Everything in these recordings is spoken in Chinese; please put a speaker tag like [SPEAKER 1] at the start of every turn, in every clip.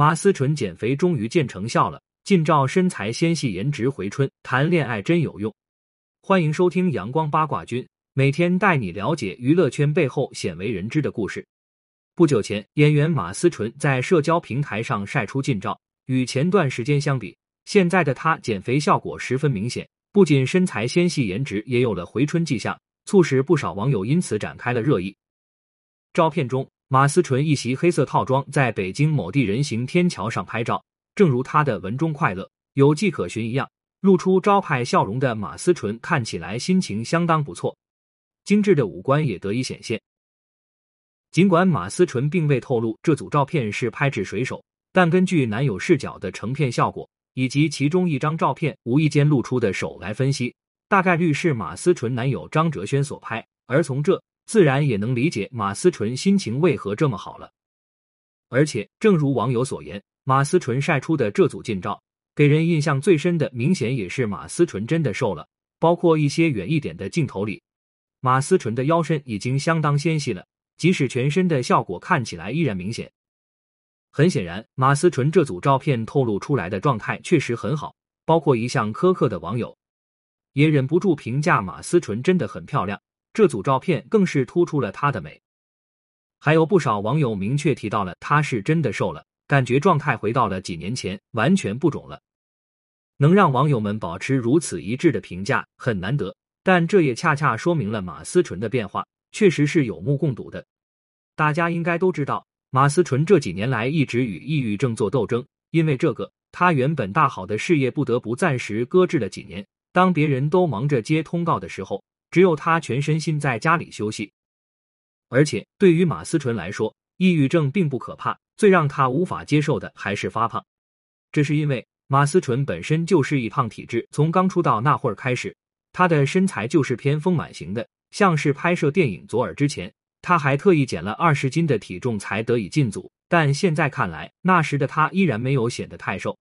[SPEAKER 1] 马思纯减肥终于见成效了，近照身材纤细，颜值回春，谈恋爱真有用。欢迎收听阳光八卦君，每天带你了解娱乐圈背后鲜为人知的故事。不久前，演员马思纯在社交平台上晒出近照，与前段时间相比，现在的她减肥效果十分明显，不仅身材纤细，颜值也有了回春迹象，促使不少网友因此展开了热议。照片中。马思纯一袭黑色套装，在北京某地人行天桥上拍照，正如她的文中快乐有迹可循一样，露出招牌笑容的马思纯看起来心情相当不错，精致的五官也得以显现。尽管马思纯并未透露这组照片是拍至谁手，但根据男友视角的成片效果以及其中一张照片无意间露出的手来分析，大概率是马思纯男友张哲轩所拍，而从这。自然也能理解马思纯心情为何这么好了，而且正如网友所言，马思纯晒出的这组近照，给人印象最深的，明显也是马思纯真的瘦了。包括一些远一点的镜头里，马思纯的腰身已经相当纤细了，即使全身的效果看起来依然明显。很显然，马思纯这组照片透露出来的状态确实很好，包括一向苛刻的网友，也忍不住评价马思纯真的很漂亮。这组照片更是突出了她的美，还有不少网友明确提到了她是真的瘦了，感觉状态回到了几年前，完全不肿了。能让网友们保持如此一致的评价很难得，但这也恰恰说明了马思纯的变化确实是有目共睹的。大家应该都知道，马思纯这几年来一直与抑郁症做斗争，因为这个，她原本大好的事业不得不暂时搁置了几年。当别人都忙着接通告的时候。只有他全身心在家里休息，而且对于马思纯来说，抑郁症并不可怕，最让他无法接受的还是发胖。这是因为马思纯本身就是易胖体质，从刚出道那会儿开始，他的身材就是偏丰满型的。像是拍摄电影《左耳》之前，他还特意减了二十斤的体重才得以进组。但现在看来，那时的他依然没有显得太瘦。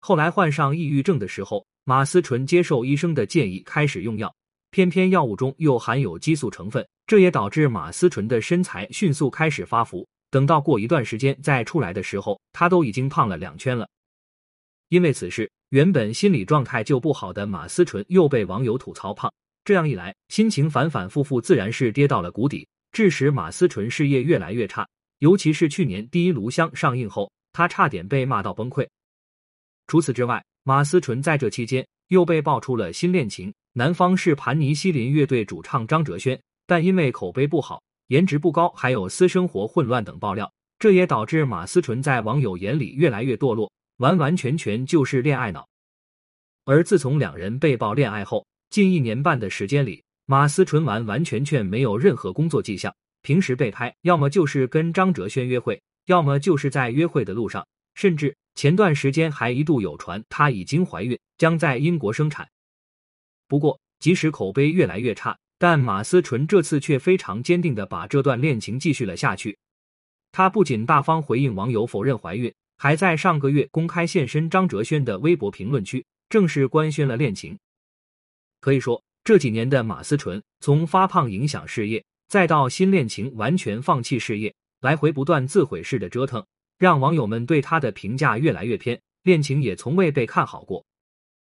[SPEAKER 1] 后来患上抑郁症的时候，马思纯接受医生的建议，开始用药。偏偏药物中又含有激素成分，这也导致马思纯的身材迅速开始发福。等到过一段时间再出来的时候，她都已经胖了两圈了。因为此事，原本心理状态就不好的马思纯又被网友吐槽胖，这样一来，心情反反复复，自然是跌到了谷底，致使马思纯事业越来越差。尤其是去年《第一炉香》上映后，她差点被骂到崩溃。除此之外，马思纯在这期间又被爆出了新恋情。男方是盘尼西林乐队主唱张哲轩，但因为口碑不好、颜值不高，还有私生活混乱等爆料，这也导致马思纯在网友眼里越来越堕落，完完全全就是恋爱脑。而自从两人被曝恋爱后，近一年半的时间里，马思纯完完全全没有任何工作迹象，平时被拍要么就是跟张哲轩约会，要么就是在约会的路上，甚至前段时间还一度有传她已经怀孕，将在英国生产。不过，即使口碑越来越差，但马思纯这次却非常坚定的把这段恋情继续了下去。她不仅大方回应网友否认怀孕，还在上个月公开现身张哲轩的微博评论区，正式官宣了恋情。可以说，这几年的马思纯，从发胖影响事业，再到新恋情完全放弃事业，来回不断自毁式的折腾，让网友们对她的评价越来越偏，恋情也从未被看好过。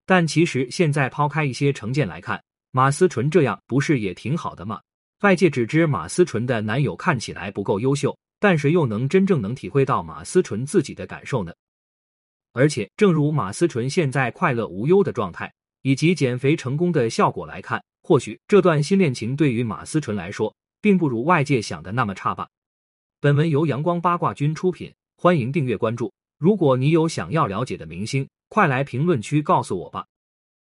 [SPEAKER 1] 但其实现在抛开一些成见来看，马思纯这样不是也挺好的吗？外界只知马思纯的男友看起来不够优秀，但谁又能真正能体会到马思纯自己的感受呢？而且，正如马思纯现在快乐无忧的状态，以及减肥成功的效果来看，或许这段新恋情对于马思纯来说，并不如外界想的那么差吧。本文由阳光八卦君出品，欢迎订阅关注。如果你有想要了解的明星，快来评论区告诉我吧。